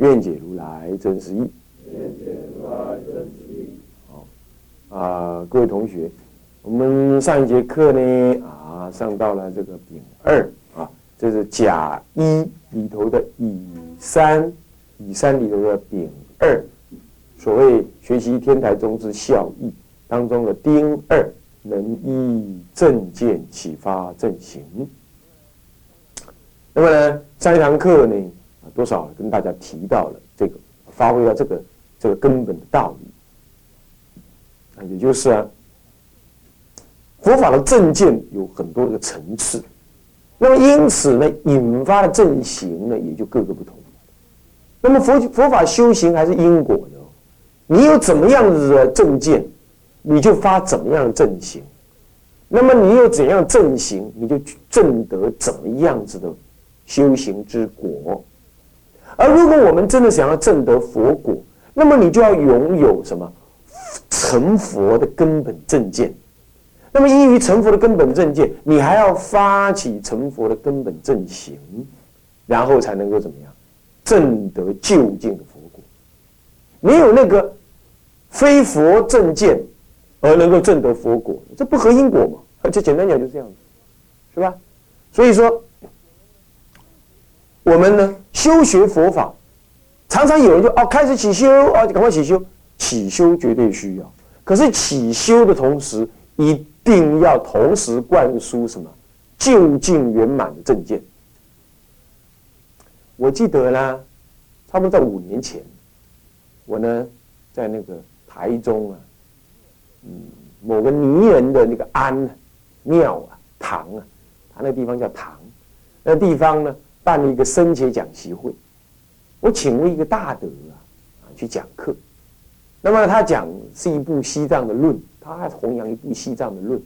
愿解如来真实义。好啊，各位同学，我们上一节课呢啊，上到了这个丙二啊，这是甲一里头的乙三，乙三里头的丙二。所谓学习天台宗之效益当中的丁二，能依正见启发正行。那么呢，上一堂课呢，多少跟大家提到了这个，发挥了这个这个根本的道理，啊，也就是啊，佛法的正见有很多个层次，那么因此呢，引发的正行呢，也就各个不同。那么佛佛法修行还是因果的。你有怎么样子的正见，你就发怎么样的正行；那么你有怎样正行，你就证得怎么样子的修行之果。而如果我们真的想要证得佛果，那么你就要拥有什么成佛的根本正见。那么依于成佛的根本正见，你还要发起成佛的根本正行，然后才能够怎么样证得究竟的佛果。没有那个。非佛正见而能够证得佛果，这不合因果嘛？而且简单讲就是这样子，是吧？所以说，我们呢修学佛法，常常有人就哦开始起修哦，赶快起修，起修绝对需要。可是起修的同时，一定要同时灌输什么究竟圆满的正见。我记得呢，差不多在五年前，我呢在那个。台中啊，嗯，某个泥人的那个庵庙啊堂啊，他那地方叫堂，那地方呢办了一个生前讲习会，我请了一个大德啊啊去讲课，那么他讲是一部西藏的论，他还弘扬一部西藏的论，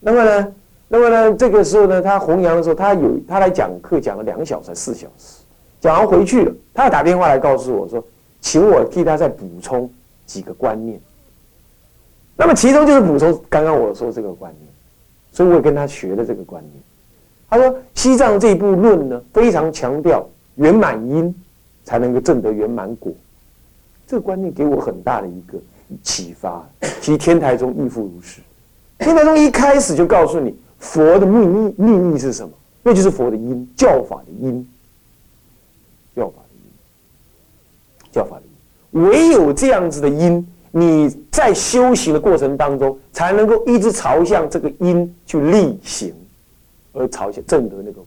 那么呢，那么呢这个时候呢，他弘扬的时候，他有他来讲课讲了两小时四小时，讲完回去了，他打电话来告诉我说，请我替他再补充。几个观念，那么其中就是补充刚刚我说这个观念，所以我跟他学了这个观念。他说西藏这部论呢，非常强调圆满因才能够证得圆满果，这个观念给我很大的一个启发。其实天台宗亦复如是，天台宗一开始就告诉你佛的秘密秘密是什么，那就是佛的因，教法的因，教法的因，教法的因。唯有这样子的因，你在修行的过程当中，才能够一直朝向这个因去力行，而朝向正德那个国。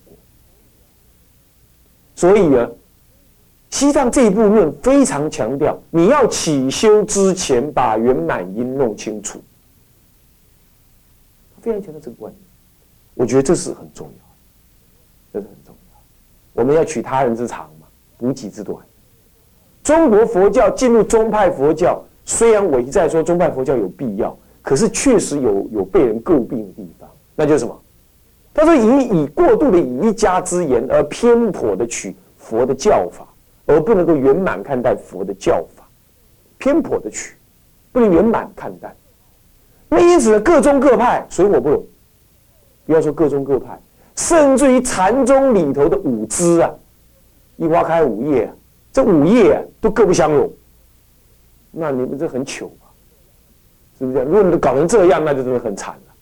所以啊，西藏这一部论非常强调，你要起修之前把圆满因弄清楚。非常强调这个观念，我觉得这是很重要，这是很重要。我们要取他人之长嘛，补己之短。中国佛教进入宗派佛教，虽然我一再说宗派佛教有必要，可是确实有有被人诟病的地方，那就是什么？他说以以过度的以一家之言而偏颇的取佛的教法，而不能够圆满看待佛的教法，偏颇的取，不能圆满看待。那因此，各宗各派水火不容。不要说各宗各派，甚至于禅宗里头的五支啊，一花开五叶啊。这五叶啊都各不相容，那你们这很糗吧？是不是？如果你搞成这样，那就真的很惨了，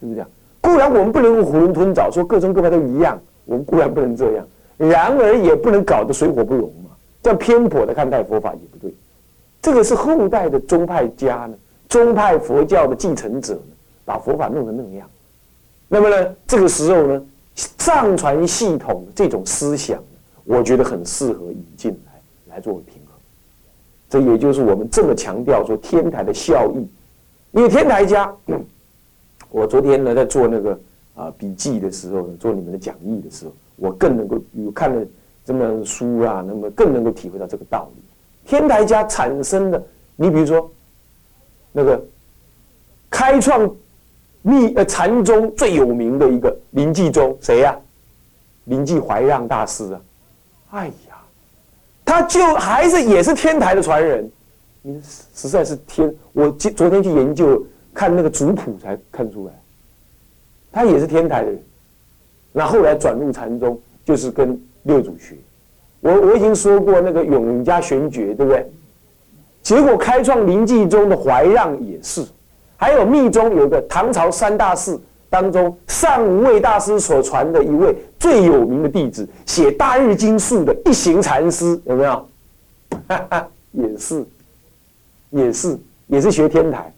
是不是这样？固然我们不能囫囵吞枣，说各宗各派都一样，我们固然不能这样，然而也不能搞得水火不容嘛。这样偏颇的看待佛法也不对。这个是后代的宗派家呢，宗派佛教的继承者呢，把佛法弄得那样。那么呢，这个时候呢，藏传系统这种思想。我觉得很适合引进来，来作为平衡。这也就是我们这么强调说天台的效益。因为天台家，我昨天呢在做那个啊笔记的时候，做你们的讲义的时候，我更能够有看了这么书啊，那么更能够体会到这个道理。天台家产生的，你比如说那个开创密呃禅宗最有名的一个临济宗，谁呀？临济怀让大师啊！哎呀，他就还是也是天台的传人，实在是天！我今昨天去研究看那个族谱才看出来，他也是天台的人。那后来转入禅宗，就是跟六祖学。我我已经说过那个永嘉玄觉，对不对？结果开创临济宗的怀让也是，还有密宗有个唐朝三大寺当中上无畏大师所传的一位最有名的弟子，写《大日经术》的一行禅师，有没有？哈 哈也是，也是，也是学天台。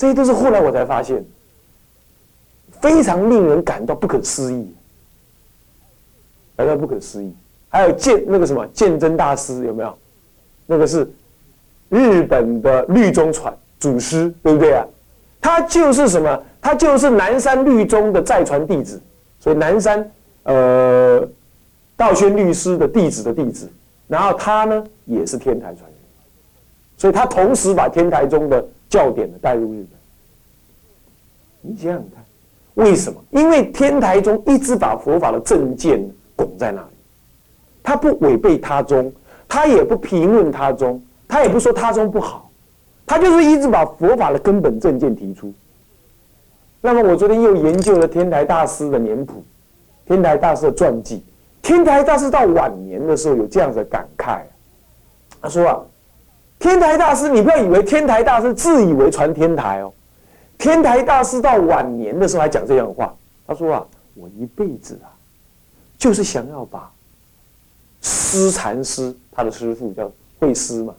这些都是后来我才发现。非常令人感到不可思议，感到不可思议。还有鉴那个什么鉴真大师有没有？那个是日本的律宗传祖师，对不对啊？他就是什么？他就是南山律宗的再传弟子，所以南山呃道宣律师的弟子的弟子。然后他呢也是天台传人，所以他同时把天台中的教典的带入日本。你想想看。为什么？因为天台宗一直把佛法的正见拱在那里，他不违背他宗，他也不评论他宗，他也不说他宗不好，他就是一直把佛法的根本正见提出。那么我昨天又研究了天台大师的年谱，天台大师的传记。天台大师到晚年的时候有这样的感慨，他说啊，天台大师，你不要以为天台大师自以为传天台哦。天台大师到晚年的时候还讲这样的话，他说啊，我一辈子啊，就是想要把师禅师，他的师傅叫慧师嘛，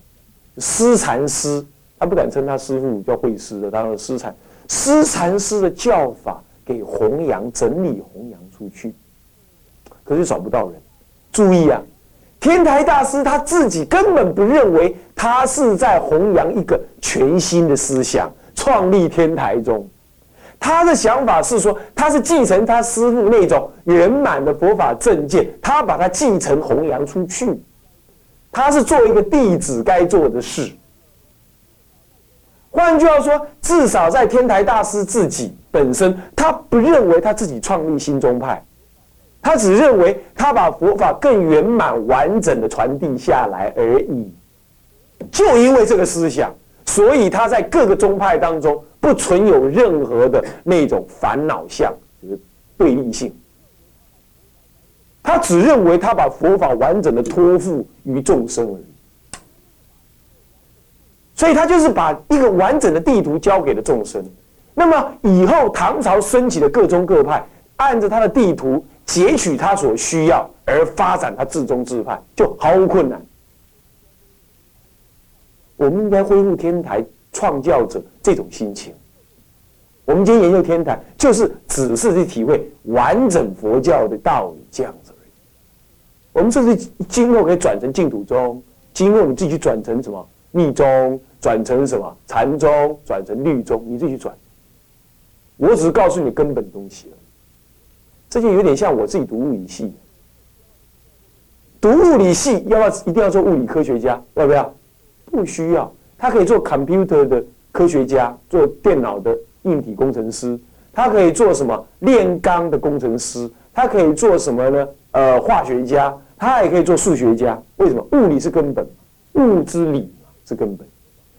师禅师，他不敢称他师傅叫慧师的，他说师禅，师禅师的教法给弘扬，整理弘扬出去，可是找不到人。注意啊，天台大师他自己根本不认为他是在弘扬一个全新的思想。创立天台宗，他的想法是说，他是继承他师父那种圆满的佛法正见，他把它继承弘扬出去，他是做一个弟子该做的事。换句话说，至少在天台大师自己本身，他不认为他自己创立新宗派，他只认为他把佛法更圆满完整的传递下来而已。就因为这个思想。所以他在各个宗派当中不存有任何的那种烦恼相，就是对立性。他只认为他把佛法完整的托付于众生而已。所以他就是把一个完整的地图交给了众生。那么以后唐朝升起的各宗各派，按着他的地图截取他所需要而发展他自宗自派，就毫无困难。我们应该恢复天台创教者这种心情。我们今天研究天台，就是只是去体会完整佛教的道理这样子而已。我们甚至今后可以转成净土宗，今后你自己转成什么密宗，转成什么禅宗，转成律宗，你自己转。我只是告诉你根本东西了。这就有点像我自己读物理系，读物理系要不要一定要做物理科学家？要不要？不需要，他可以做 computer 的科学家，做电脑的硬体工程师，他可以做什么炼钢的工程师，他可以做什么呢？呃，化学家，他也可以做数学家。为什么？物理是根本，物之理是根本。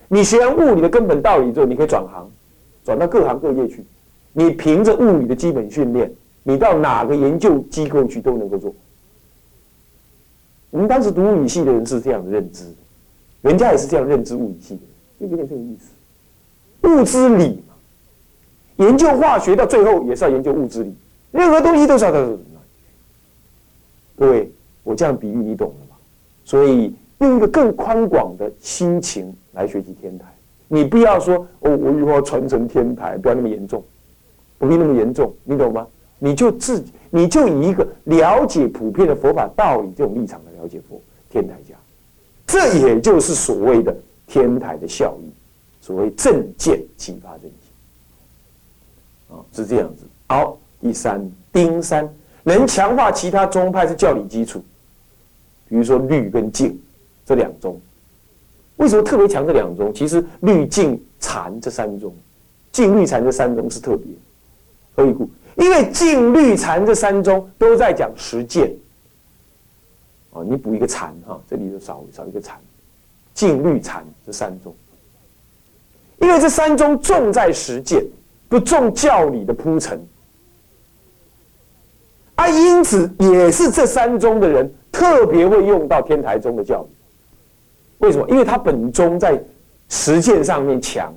你学完物理的根本道理之后，你可以转行，转到各行各业去。你凭着物理的基本训练，你到哪个研究机构去都能够做。我们当时读物理系的人是这样的认知。人家也是这样认知物理系的，就有点这个意思。物之理嘛，研究化学到最后也是要研究物质理，任何东西都是要到那各位，我这样比喻你懂了吗？所以用一个更宽广的心情来学习天台，你不要说哦，我以后要传承天台，不要那么严重，不必那么严重，你懂吗？你就自己，你就以一个了解普遍的佛法道理这种立场来了解佛天台家。这也就是所谓的天台的效益，所谓正见启发正见，啊，是这样子。好，第三丁三，能强化其他宗派是教理基础。比如说律跟净这两宗，为什么特别强这两宗？其实律、净、禅这三宗，净、律、禅这三宗是特别。何以故？因为净、律、禅这三宗都在讲实践。啊，你补一个禅哈，这里就少少一个禅。净、律、禅这三宗，因为这三宗重在实践，不重教理的铺陈。啊，因此也是这三宗的人特别会用到天台宗的教理。为什么？因为他本宗在实践上面强，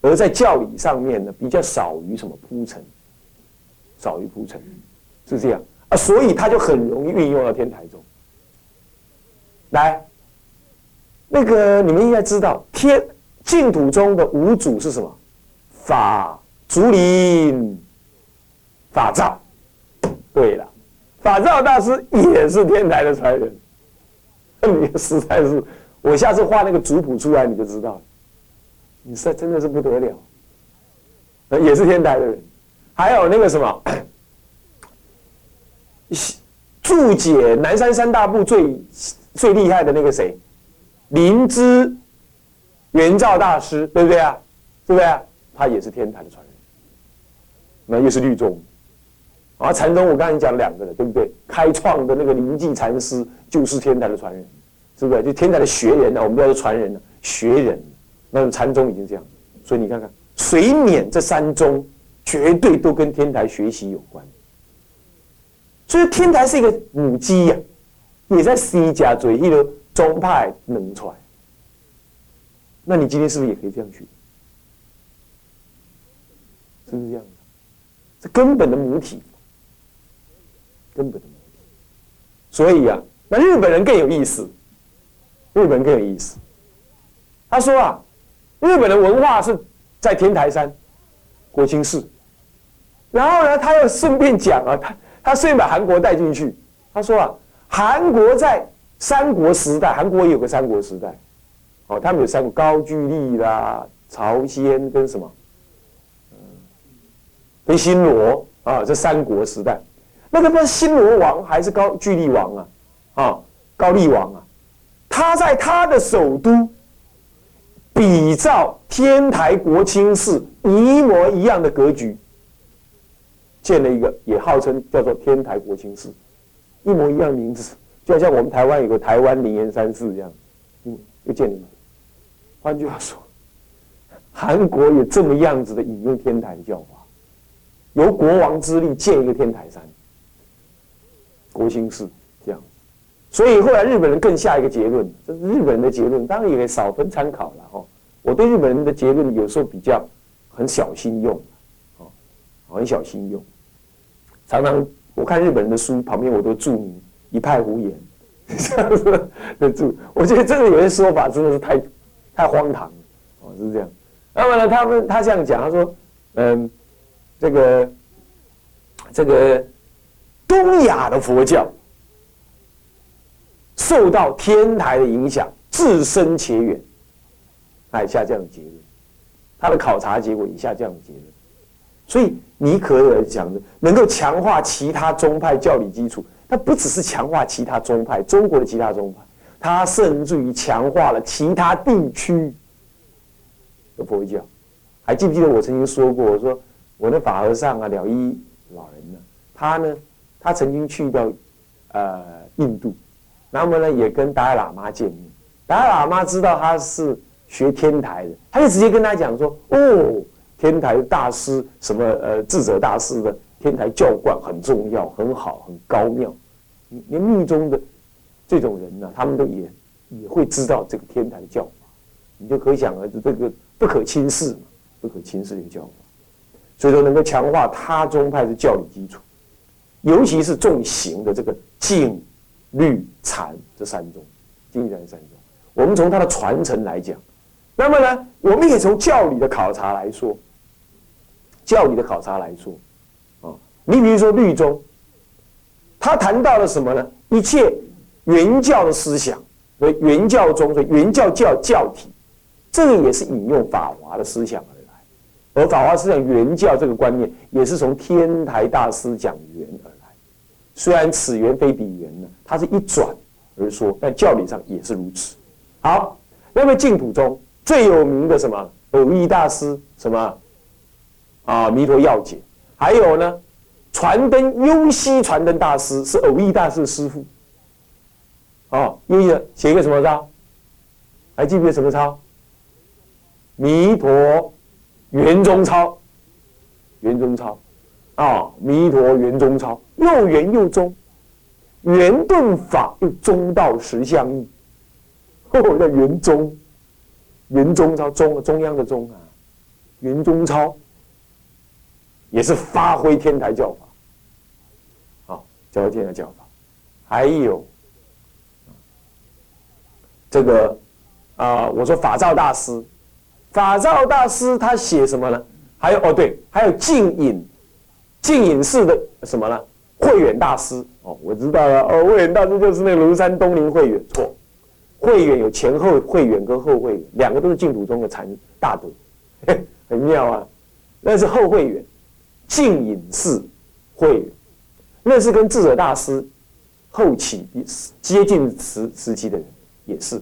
而在教理上面呢比较少于什么铺陈，少于铺陈，是这样啊，所以他就很容易运用到天台宗。来，那个你们应该知道，天净土中的五祖是什么？法、竹林、法照。对了，法照大师也是天台的传人。你实在是，我下次画那个族谱出来你就知道了。你是真的是不得了，也是天台的人。还有那个什么，注解南山三大部最最厉害的那个谁，灵芝圆照大师，对不对啊？对不对？他也是天台的传人，那又是律宗。啊，禅宗我刚才讲两个了，对不对？开创的那个灵济禅师就是天台的传人，是不是？就天台的学人呢？我们叫做传人呢，学人。那禅宗已经这样，所以你看看水碾这三宗，绝对都跟天台学习有关。所以天台是一个母鸡呀，也在西家嘴一个宗派能传。那你今天是不是也可以这样去？是不是这样的？这根本的母体。根本的问题，所以啊，那日本人更有意思。日本更有意思。他说啊，日本的文化是在天台山、国清寺，然后呢，他又顺便讲啊，他他顺便把韩国带进去。他说啊，韩国在三国时代，韩国也有个三国时代，哦，他们有三个高句丽啦、朝鲜跟什么，跟新罗啊，这三国时代。那个不是新罗王还是高句丽王啊？啊，高丽王啊，他在他的首都，比照天台国清寺一模一样的格局，建了一个，也号称叫做天台国清寺，一模一样名字，就好像我们台湾有个台湾灵岩山寺这样，嗯，又建了。换句话说，韩国有这么样子的引用天台的教法，由国王之力建一个天台山。国兴寺这样，所以后来日本人更下一个结论，这是日本人的结论，当然也少分参考了哈。我对日本人的结论有时候比较很小心用，哦，很小心用，常常我看日本人的书旁边我都注明一派胡言，这样子的注，我觉得这个有些说法真的是太太荒唐了，哦，是这样。那么呢，他们他这样讲，他说，嗯，这个这个。东亚的佛教受到天台的影响，自深且远。哎，下这样的结论，他的考察结果以下这样的结论。所以尼可尔讲的，能够强化其他宗派教理基础，它不只是强化其他宗派，中国的其他宗派，它甚至于强化了其他地区的佛教。还记不记得我曾经说过，我说我的法和尚啊，了一老人呢，他呢？他曾经去到，呃，印度，那么呢，也跟达赖喇嘛见面。达赖喇嘛知道他是学天台的，他就直接跟他讲说：“哦，天台大师什么呃智者大师的天台教观很重要，很好，很高妙。连密宗的这种人呢，他们都也也会知道这个天台教法。你就可想而知，这个不可轻视嘛，不可轻视的一个教法。所以说，能够强化他宗派的教理基础。”尤其是重行的这个净、律、禅这三宗，净禅三宗。我们从它的传承来讲，那么呢，我们也从教理的考察来说，教理的考察来说，啊，你比如说律宗，他谈到了什么呢？一切原教的思想，所以原教中的原教教教体，这个也是引用法华的思想而来，而法华思想原教这个观念，也是从天台大师讲源而来。虽然此缘非彼缘呢，它是一转而说，但教理上也是如此。好，那么净土中最有名的什么偶益大师什么啊弥陀要解，还有呢传灯幽西传灯大师是偶益大师的师傅。哦，幽西写一个什么抄？还记不记得什么抄？弥陀圆中抄，圆中抄啊，弥陀圆中抄，又圆又中，圆顿法又中道实相义。哦，叫圆中，圆中抄中中央的中啊，圆中抄也是发挥天台教法，好，教天台教法，还有这个啊，我说法照大师，法照大师他写什么呢？还有哦，对，还有净隐，净隐寺的什么呢？慧远大师哦，我知道了哦，慧远大师就是那个庐山东林慧远，错。慧远有前后慧远跟后慧远，两个都是净土中的禅大德，很妙啊。那是后慧远，净隐寺慧远，那是跟智者大师后期接近时时期的人，也是，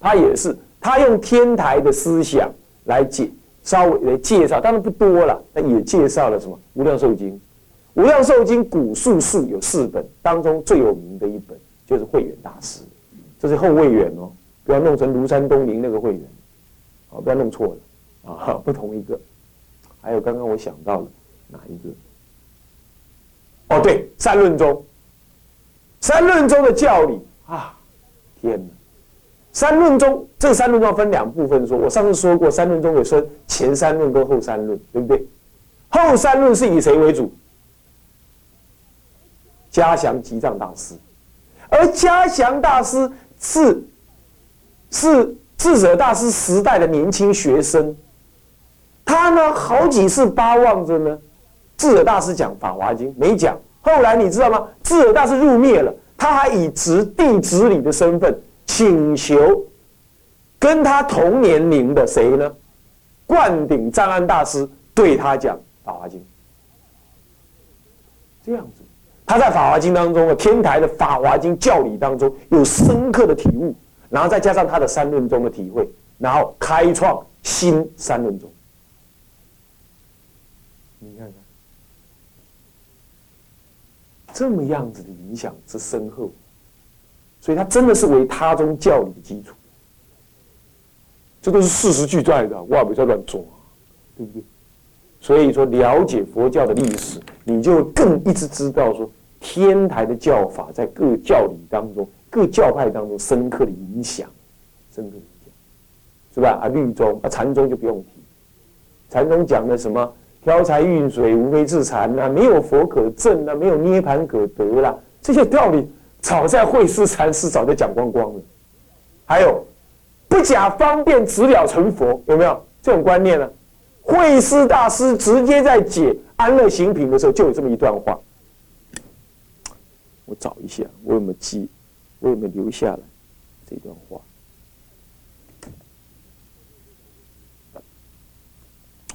他也是，他用天台的思想来解，稍微来介绍，当然不多了，那也介绍了什么《无量寿经》。《无量寿经》古述述有四本，当中最有名的一本就是慧远大师。这是后慧远哦，不要弄成庐山东林那个会员，好，不要弄错了啊，不同一个。还有刚刚我想到了哪一个？哦，对，三论中，三论中的教理啊，天哪！三论中这三论中分两部分说，我上次说过，三论中有分前三论跟后三论，对不对？后三论是以谁为主？嘉祥吉藏大师，而嘉祥大师。是是智者大师时代的年轻学生，他呢好几次巴望着呢，智者大师讲《法华经》没讲。后来你知道吗？智者大师入灭了，他还以执弟子礼的身份请求跟他同年龄的谁呢？灌顶藏安大师对他讲《法华经》，这样子。他在《法华经》当中啊，天台的《法华经》教理当中有深刻的体悟，然后再加上他的三论中的体会，然后开创新三论中。你看看，这么样子的影响之深厚，所以他真的是为他宗教理的基础。这都是事实俱在的，哇，不要乱说，对不对？所以说，了解佛教的历史，你就更一直知道说，天台的教法在各教理当中、各教派当中深刻的影响，深刻影响，是吧？啊，律宗啊，禅宗就不用提，禅宗讲的什么挑柴运水，无非自残呐，没有佛可证呐，没有涅盘可得啦，这些道理早在慧思禅师早就讲光光了。还有，不假方便，直了成佛，有没有这种观念呢？慧思大师直接在解《安乐行品》的时候，就有这么一段话。我找一下，我有没有记？我有没有留下来这段话？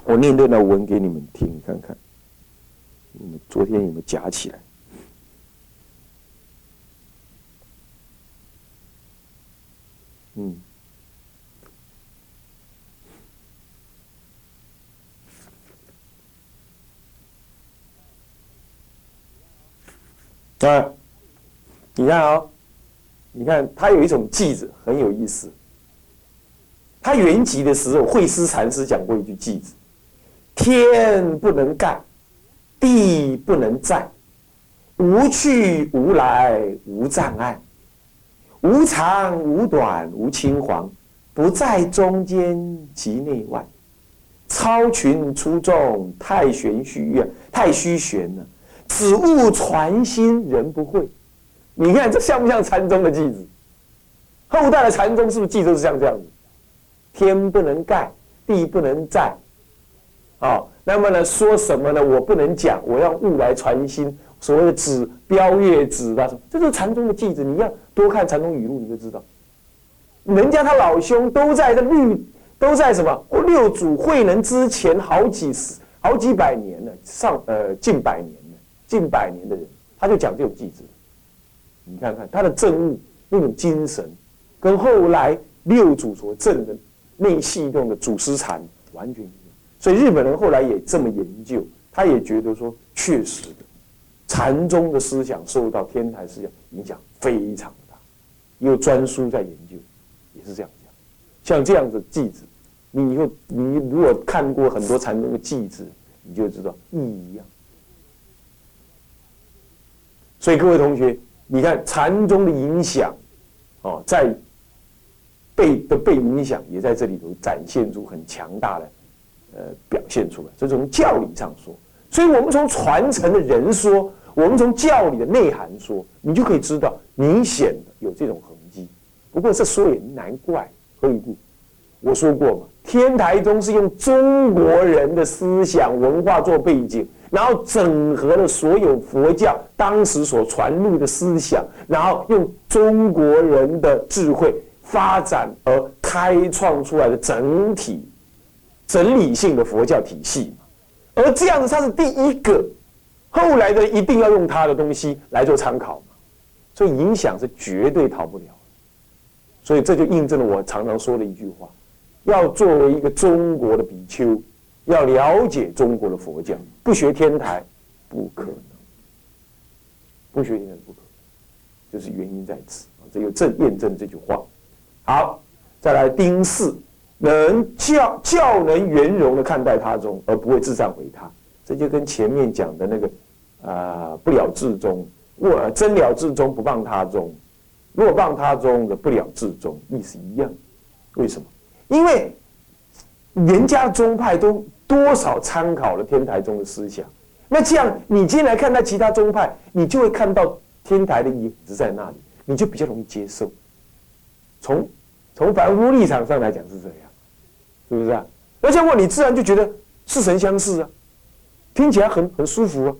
我念这段文给你们听，看看你们昨天有没有夹起来？嗯。啊，你看啊，你看他有一种句子很有意思。他原籍的时候，慧思禅师讲过一句句子：“天不能盖，地不能载，无去无来无障碍，无长无短无青黄，不在中间及内外，超群出众太玄虚啊，太虚玄了。”此物传心人不会，你看这像不像禅宗的句子？后代的禅宗是不是记都是像这样子？天不能盖，地不能载，啊，那么呢说什么呢？我不能讲，我要物来传心。所谓的指标月指啊什么，这是禅宗的句子。你要多看禅宗语录，你就知道，人家他老兄都在这律，都在什么六祖慧能之前好几十、好几百年了，上呃近百年了。近百年的人，他就讲这种句子。你看看他的政务那种精神，跟后来六祖所证的内系统的祖师禅完全。所以日本人后来也这么研究，他也觉得说，确实的，禅宗的思想受到天台思想影响非常大，有专书在研究，也是这样讲。像这样的句子，你以后你如果看过很多禅宗的句子，你就知道意义一样。所以各位同学，你看禅宗的影响，哦，在被的被影响，也在这里头展现出很强大的，呃，表现出来。这从教理上说，所以我们从传承的人说，我们从教理的内涵说，你就可以知道明显的有这种痕迹。不过这说也难怪，何以故？我说过嘛，天台宗是用中国人的思想文化做背景。然后整合了所有佛教当时所传入的思想，然后用中国人的智慧发展而开创出来的整体、整理性的佛教体系。而这样子，他是第一个，后来的一定要用他的东西来做参考。所以影响是绝对逃不了。所以这就印证了我常常说的一句话：要作为一个中国的比丘。要了解中国的佛教，不学天台不可能，不学天台不可能，就是原因在此。这又证验证这句话。好，再来丁四，能教教能圆融的看待他中，而不会自赞毁他。这就跟前面讲的那个啊，不了至中，若真了至中，不谤他中；若谤他中的不了至中，意思一样。为什么？因为。人家宗派都多少参考了天台宗的思想，那这样你进来看待其他宗派，你就会看到天台的影子在那里，你就比较容易接受。从从凡夫立场上来讲是这样，是不是啊？而且问你自然就觉得似曾相识啊，听起来很很舒服啊。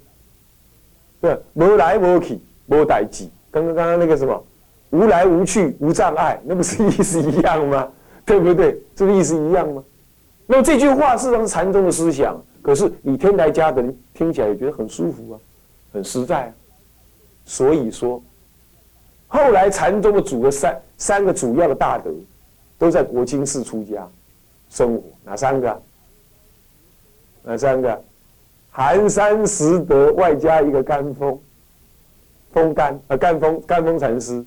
对，无来无去无代际，刚刚刚刚那个什么，无来无去无障碍，那不是意思一样吗？对不对？这个意思一样吗？那么这句话事实上是禅宗的思想，可是你天台家的人听起来也觉得很舒服啊，很实在啊。所以说，后来禅宗的主的三三个主要的大德，都在国清寺出家生活。哪三个？哪三个？寒山拾得，外加一个甘风，风干啊，甘风甘风禅师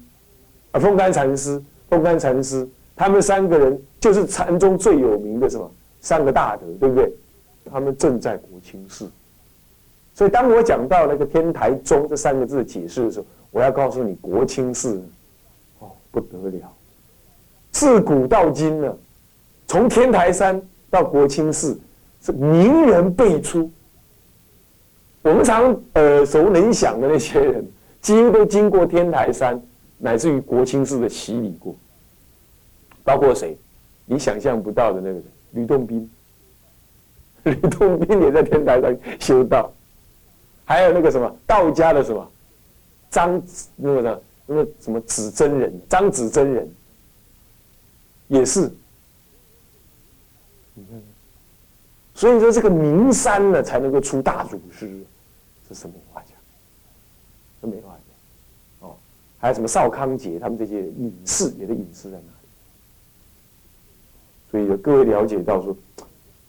啊，风干禅师，风干禅师，他们三个人就是禅宗最有名的什么？三个大德，对不对？他们正在国清寺，所以当我讲到那个天台宗这三个字的解释的时候，我要告诉你，国清寺，哦，不得了，自古到今呢，从天台山到国清寺，是名人辈出。我们常耳熟能详的那些人，几乎都经过天台山，乃至于国清寺的洗礼过，包括谁？你想象不到的那个人。吕洞宾，吕洞宾也在天台上修道，还有那个什么道家的什么张那个的那个什么子真人，张子真人也是，所以说这个名山呢才能够出大祖师，这什么话讲？这没话讲哦。还有什么邵康节他们这些隐士也是隐士在哪里？所以各位了解到说，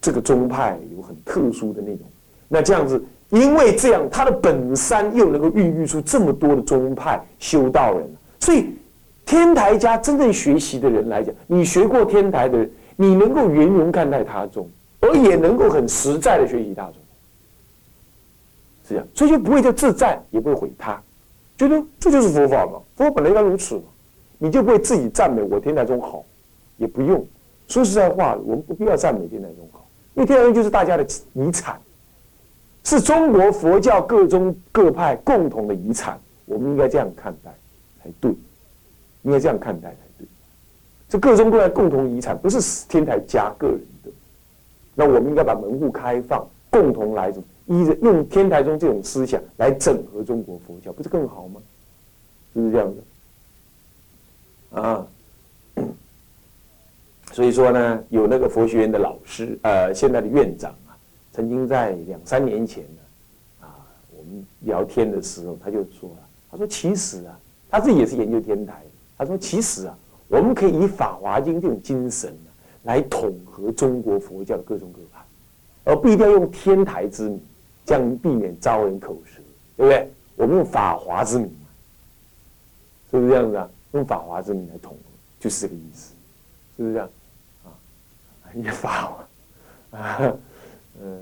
这个宗派有很特殊的内容。那这样子，因为这样，它的本山又能够孕育出这么多的宗派修道人，所以天台家真正学习的人来讲，你学过天台的人，你能够圆融看待他宗，而也能够很实在的学习大宗，是这样，所以就不会叫自在，也不会毁他，觉得这就是佛法嘛，佛本来应该如此嘛，你就不会自己赞美我天台宗好，也不用。说实在话，我们不必要赞美天台宗好，因为天台宗就是大家的遗产，是中国佛教各宗各派共同的遗产，我们应该这样看待才对，应该这样看待。各宗各派共同遗产不是天台家个人的，那我们应该把门户开放，共同来依着用天台宗这种思想来整合中国佛教，不是更好吗？是不是这样的？啊？所以说呢，有那个佛学院的老师，呃，现在的院长啊，曾经在两三年前呢，啊，我们聊天的时候，他就说了，他说其实啊，他自己也是研究天台，他说其实啊，我们可以以《法华经》这种精神，来统合中国佛教的各种各派，而不一定要用天台之名，这样避免招人口舌，对不对？我们用法华之名嘛，是不是这样子啊？用法华之名来统合，就是这个意思，是不是这样？啊，一法华，啊，嗯。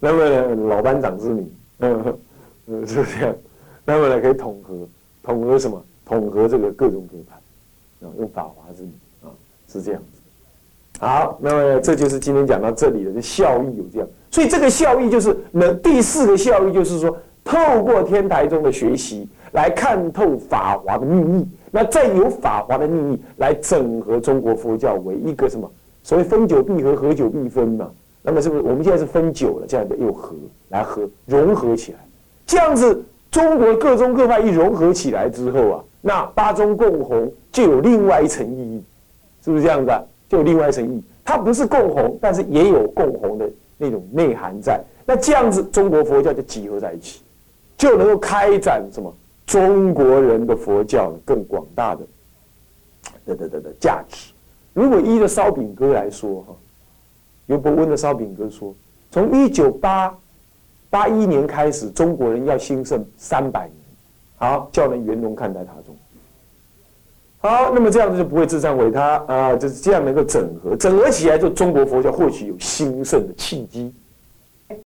那么，老班长之名，嗯，嗯，是这样。那么呢，可以统合，统合什么？统合这个各种各派，用法华之名，啊，是这样子。好，那么这就是今天讲到这里的效益有这样。所以这个效益就是那第四个效益就是说，透过天台中的学习来看透法华的秘密，那再由法华的秘密来整合中国佛教为一个什么？所谓分久必合，合久必分嘛。那么是不是我们现在是分久了，这样的又合来合融合起来，这样子中国各宗各派一融合起来之后啊，那八宗共弘就有另外一层意义，是不是这样子？就有另外一层意义，它不是共弘，但是也有共弘的那种内涵在。那这样子中国佛教就集合在一起，就能够开展什么中国人的佛教更广大的的的的的价值。如果依着烧饼哥来说哈。刘伯温的烧饼哥说：“从一九八八一年开始，中国人要兴盛三百年，好叫人圆融看待他中。好，那么这样子就不会自赞毁他啊，就是这样能够整合，整合起来，就中国佛教或许有兴盛的契机。